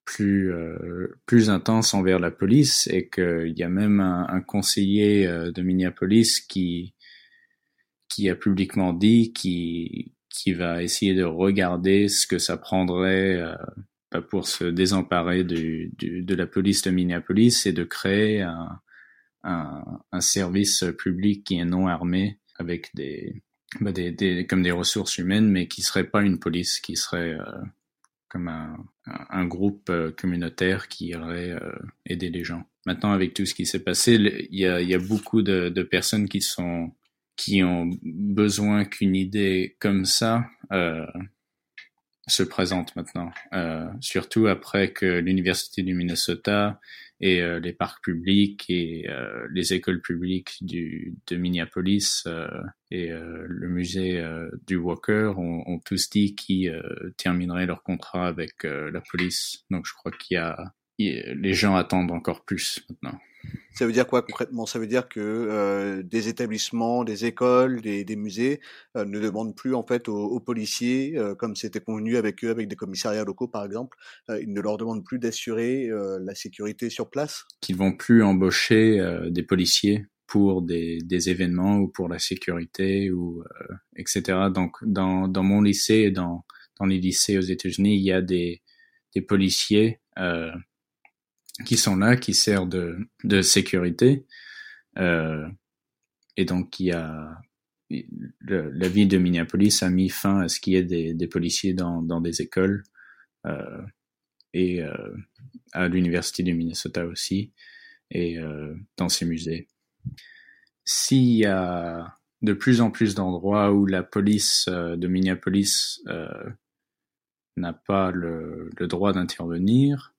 plus euh, plus intense envers la police et qu'il y a même un, un conseiller euh, de Minneapolis qui qui a publiquement dit qui qui va essayer de regarder ce que ça prendrait euh, pour se désemparer du, du, de la police de Minneapolis et de créer un, un service public qui est non armé avec des, bah des, des, comme des ressources humaines mais qui serait pas une police qui serait euh, comme un, un groupe euh, communautaire qui irait euh, aider les gens. Maintenant, avec tout ce qui s'est passé, il y a, y a beaucoup de, de, personnes qui sont qui ont besoin qu'une idée comme ça euh, se présente maintenant. Euh, surtout après que l'université du Minnesota et euh, les parcs publics et euh, les écoles publiques du, de Minneapolis euh, et euh, le musée euh, du Walker ont, ont tous dit qu'ils termineraient leur contrat avec la police. Donc je crois qu'il y a les gens attendent encore plus maintenant. Ça veut dire quoi concrètement? Ça veut dire que euh, des établissements, des écoles, des, musées euh, ne demandent plus en fait aux, policiers, euh, comme c'était convenu avec eux, avec des commissariats locaux par exemple, ils ne leur demandent plus d'assurer la sécurité sur place? Qu'ils vont plus embaucher des policiers pour des, événements ou pour la sécurité ou etc. Donc dans, mon lycée et dans les lycées aux États-Unis, il y a des policiers qui sont là, qui servent de, de sécurité. Euh, et donc, il y a la ville de Minneapolis a mis fin à ce qu'il y ait des, des policiers dans, dans des écoles euh, et euh, à l'université du Minnesota aussi et euh, dans ses musées. S'il y a de plus en plus d'endroits où la police euh, de Minneapolis euh, n'a pas le, le droit d'intervenir,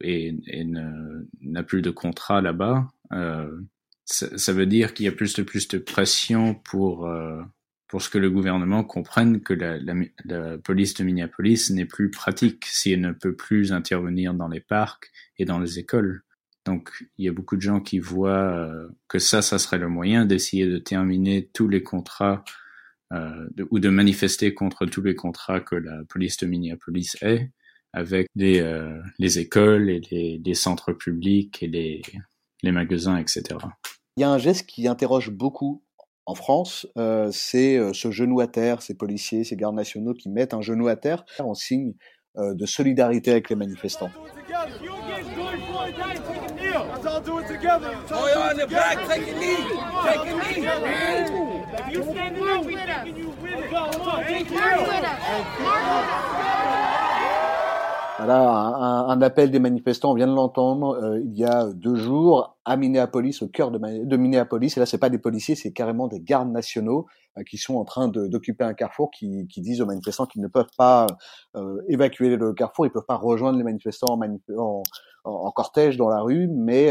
et, et n'a plus de contrat là-bas, euh, ça, ça, veut dire qu'il y a plus de plus de pression pour euh, pour ce que le gouvernement comprenne que la, la, la police de Minneapolis n'est plus pratique si elle ne peut plus intervenir dans les parcs et dans les écoles. Donc il y a beaucoup de gens qui voient euh, que ça, ça serait le moyen d'essayer de terminer tous les contrats euh, ou de manifester contre tous les contrats que la police de Minneapolis ait avec les, euh, les écoles et les, les, centres publics et les, les magasins, etc. Il y a un geste qui interroge beaucoup en France, euh, c'est euh, ce genou à terre, ces policiers, ces gardes nationaux qui mettent un genou à terre en signe euh, de solidarité avec les manifestants. Voilà, un, appel des manifestants, on vient de l'entendre euh, il y a deux jours à Minneapolis, au cœur de, Minneapolis. Et là, c'est pas des policiers, c'est carrément des gardes nationaux euh, qui sont en train d'occuper un carrefour, qui, qui, disent aux manifestants qu'ils ne peuvent pas euh, évacuer le carrefour, ils peuvent pas rejoindre les manifestants en, en, cortège dans la rue, mais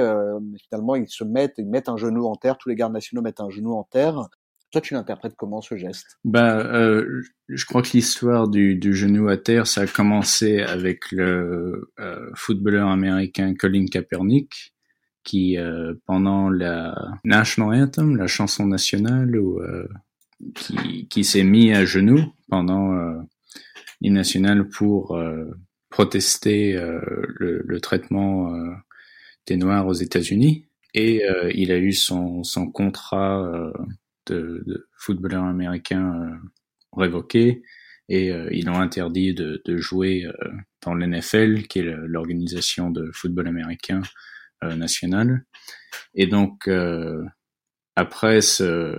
finalement ils se mettent, ils mettent un genou en terre. Tous les gardes nationaux mettent un genou en terre Toi, tu l'interprètes comment ce geste? Bah, euh, je crois que l'histoire du, du, genou à terre, ça a commencé avec le euh, footballeur américain Colin Kaepernick, qui euh, pendant la national anthem, la chanson nationale, ou euh, qui, qui s'est mis à genoux pendant euh, l'hymne national pour protester le, le, traitement des Noirs aux États-Unis. Et il a eu son, son contrat de, de footballeur américain euh, révoqué et euh, ils ont interdit de, de jouer euh, dans l'NFL, qui est l'organisation de football américain national. Et donc, après ce,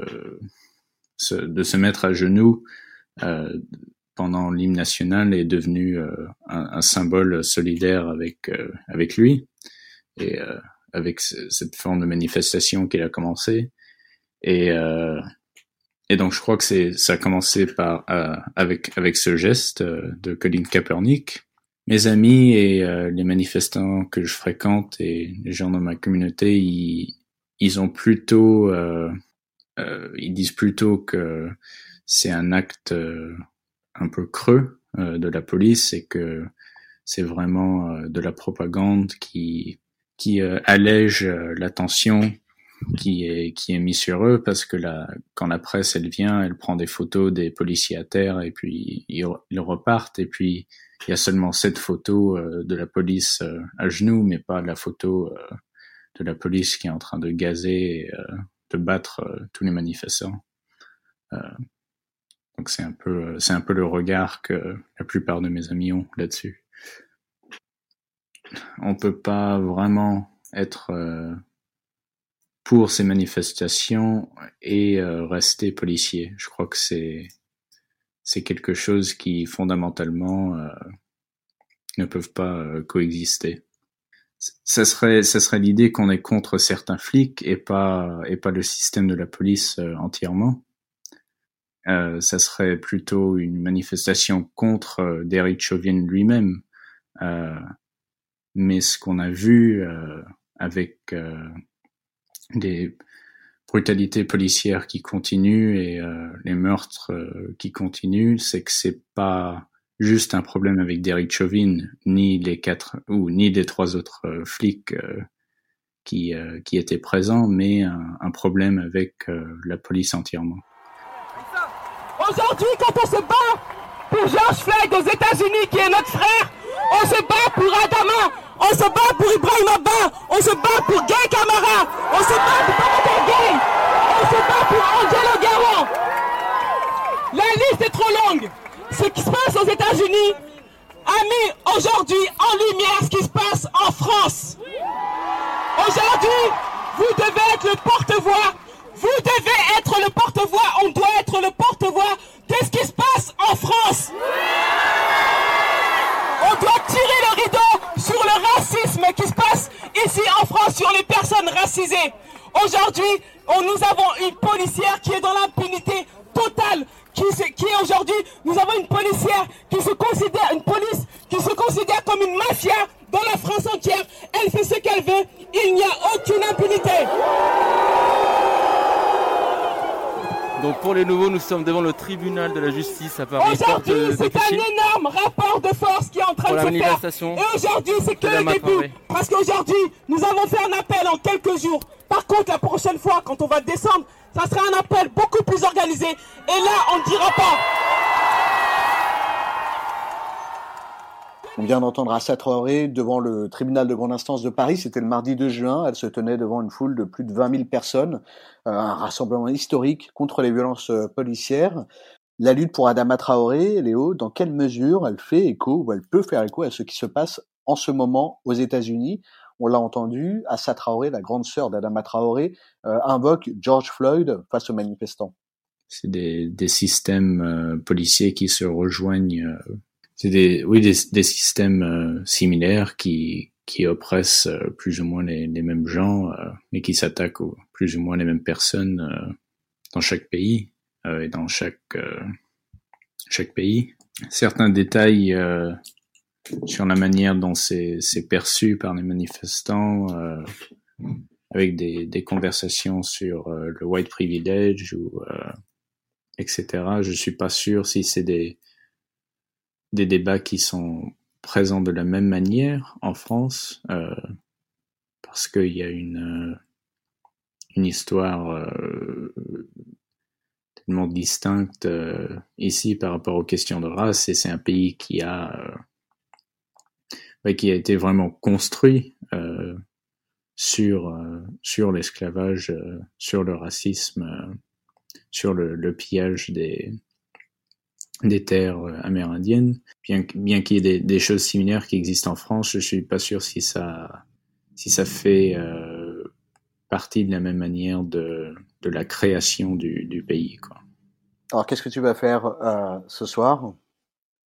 ce, de se mettre à genoux pendant l'hymne national est devenu un, un, symbole solidaire avec avec lui et avec cette forme de manifestation qu'il a commencé. Et, euh, et donc je crois que c'est ça a commencé par euh, avec avec ce geste euh, de Colin Kaepernick. Mes amis et euh, les manifestants que je fréquente et les gens dans ma communauté, ils, ils ont plutôt euh, ils disent plutôt que c'est un acte un peu creux de la police et que c'est vraiment de la propagande qui qui allège l'attention qui est qui est mis sur eux parce que la quand la presse elle vient, elle prend des photos des policiers à terre et puis ils, repartent et puis il y a seulement cette photo euh, de la police euh, à genoux mais pas la photo euh, de la police qui est en train de gazer et de battre tous les manifestants. donc c'est un peu c'est un peu le regard que la plupart de mes amis ont là-dessus. On peut pas vraiment être pour ces manifestations et euh, rester policier. Je crois que c'est c'est quelque chose qui fondamentalement euh, ne peuvent pas euh, coexister. Ça serait ça serait l'idée qu'on est contre certains flics et pas et pas le système de la police entièrement. ça serait plutôt une manifestation contre Derek Chauvin lui-même. mais ce qu'on a vu avec des brutalités policières qui continuent et euh, les meurtres euh, qui continuent, c'est que c'est pas juste un problème avec Derek Chauvin, ni les quatre ou ni les trois autres euh, flics qui, qui étaient présents, mais un, un problème avec la police entièrement. Aujourd'hui, quand on se bat pour George Floyd aux États-Unis, qui est notre frère, on se bat pour Adama, on se bat pour Ibrahim Abba, on se bat pour Gay Camara, on se bat pour Pamata Gay, on se bat pour Angelo Garant. La liste est trop longue. Ce qui se passe aux États-Unis a mis aujourd'hui en lumière ce qui se passe en France. Aujourd'hui, vous devez être le porte-voix. Vous devez être le porte-voix. On doit être le porte-voix de ce qui se passe en France. On doit tirer le rideau sur le racisme qui se passe ici en France sur les personnes racisées. Aujourd'hui, nous avons une policière qui est dans l'impunité totale, qui, qui aujourd'hui, nous avons une policière qui se considère, les nouveaux, nous sommes devant le tribunal de la justice à Paris. Aujourd'hui, c'est un énorme rapport de force qui est en train de se faire. Et aujourd'hui, c'est que le début. Parce qu'aujourd'hui, nous avons fait un appel en quelques jours. Par contre, la prochaine fois, quand on va descendre, ça sera un appel beaucoup plus organisé. Et là, on ne dira pas. On vient d'entendre Assa Traoré devant le tribunal de grande instance de Paris. C'était le mardi 2 juin. Elle se tenait devant une foule de plus de 20 000 personnes. Euh, un rassemblement historique contre les violences euh, policières. La lutte pour Adama Traoré, Léo, dans quelle mesure elle fait écho ou elle peut faire écho à ce qui se passe en ce moment aux États-Unis? On l'a entendu, Assa Traoré, la grande sœur d'Adama Traoré, euh, invoque George Floyd face aux manifestants. C'est des, des systèmes policiers qui se rejoignent c'est des, oui, des, des systèmes euh, similaires qui, qui oppressent euh, plus ou moins les, les mêmes gens euh, et qui s'attaquent aux plus ou moins les mêmes personnes dans chaque pays et dans chaque chaque pays. Certains détails sur la manière dont c'est perçu par les manifestants avec des, des conversations sur euh, le white privilege ou euh, etc. Je suis pas sûr si c'est des des débats qui sont présents de la même manière en France euh, parce qu'il y a une euh, une histoire euh, tellement distincte euh, ici par rapport aux questions de race et c'est un pays qui a euh, ouais, qui a été vraiment construit euh, sur sur l'esclavage, sur le racisme, sur le, le pillage des des terres euh, amérindiennes. Bien, qu'il y ait des, des choses similaires qui existent en France, je suis pas sûr si ça si ça fait euh, partie de la même manière de, de la création du, du pays. Quoi. Alors, qu'est-ce que tu vas faire euh, ce soir?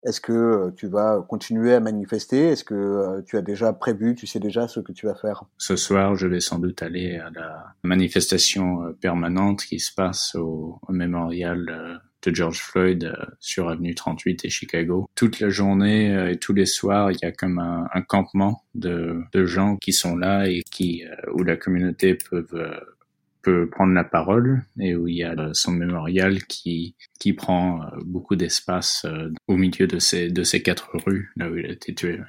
Est-ce que tu vas continuer à manifester? Est-ce que euh, tu as déjà prévu, tu sais déjà ce que tu vas faire? Ce soir, je vais sans doute aller à la manifestation permanente qui se passe au, au mémorial de George Floyd euh, sur Avenue 38 et Chicago. Toute la journée euh, et tous les soirs, il y a comme un, campement de, de gens qui sont là et qui euh, où la communauté peut peut prendre la parole et où il y a son mémorial qui qui prend beaucoup d'espace au milieu de ces de ces quatre rues là où il a été tué.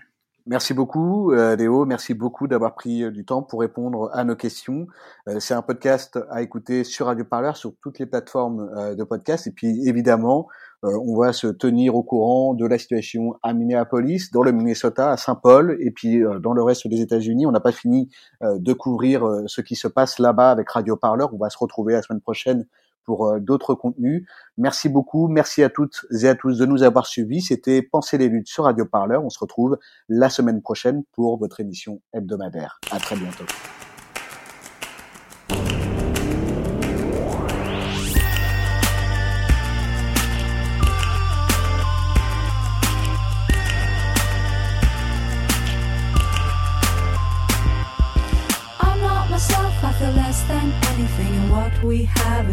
Merci beaucoup, euh, Léo. Merci beaucoup d'avoir pris euh, du temps pour répondre à nos questions. Euh, c'est un podcast à écouter sur Radio Parleur, sur toutes les plateformes de podcast. Et puis, évidemment, on va se tenir au courant de la situation à Minneapolis, dans le Minnesota, à Saint-Paul, et puis dans le reste des États-Unis. On n'a pas fini de couvrir ce qui se passe là-bas avec Radio Parleur. On va se retrouver la semaine prochaine pour euh, d'autres contenus. Merci beaucoup. Merci à toutes et à tous de nous avoir suivis. C'était Penser les luttes sur Radio Parleur. On se retrouve la semaine prochaine pour votre émission hebdomadaire. À très bientôt.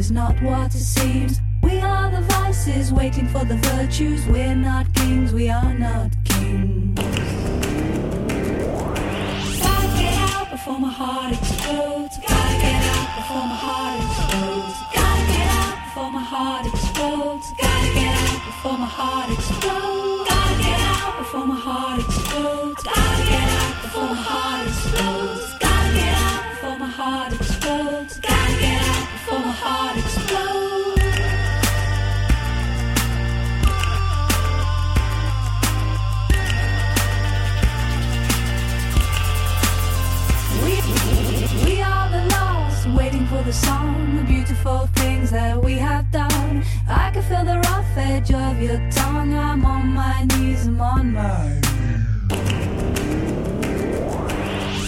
Is not what it seems. We are the vices waiting for the virtues. We're not kings, we are not kings. Gotta get out before my heart explodes. Gotta get out before my heart explodes. Gotta get out before my heart explodes. Gotta get out before my heart explodes. Song, the beautiful things that we have done. I can feel the rough edge of your tongue. I'm on my knees, I'm on my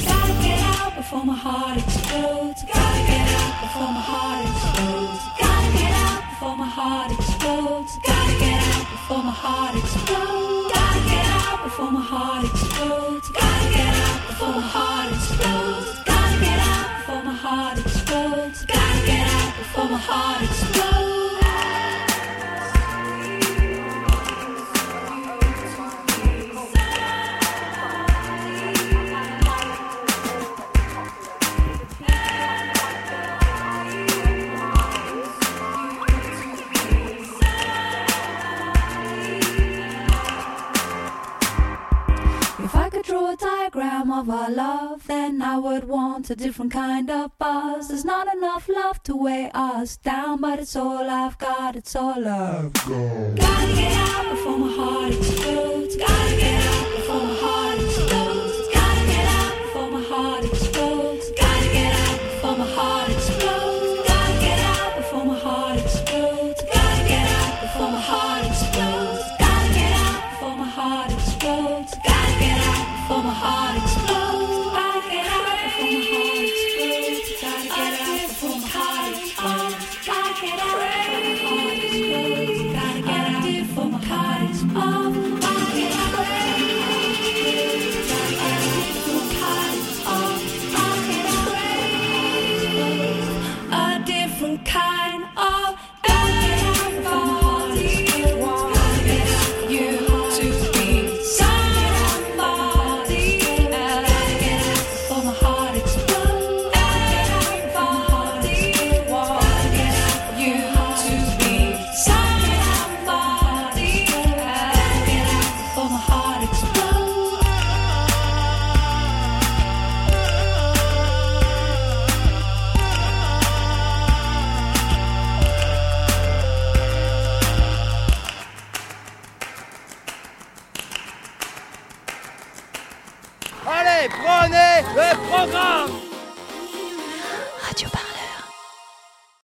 Gotta get out before my heart explodes. Gotta get out before my heart explodes. Gotta get out before my heart explodes. Gotta get out before my heart explodes. Gotta get out before my heart explodes. Gotta get out before my heart explodes. for my heart explodes. Of our love, then I would want a different kind of buzz. There's not enough love to weigh us down, but it's all I've got, it's all I've got. Gotta get out before my heart explodes. Gotta get out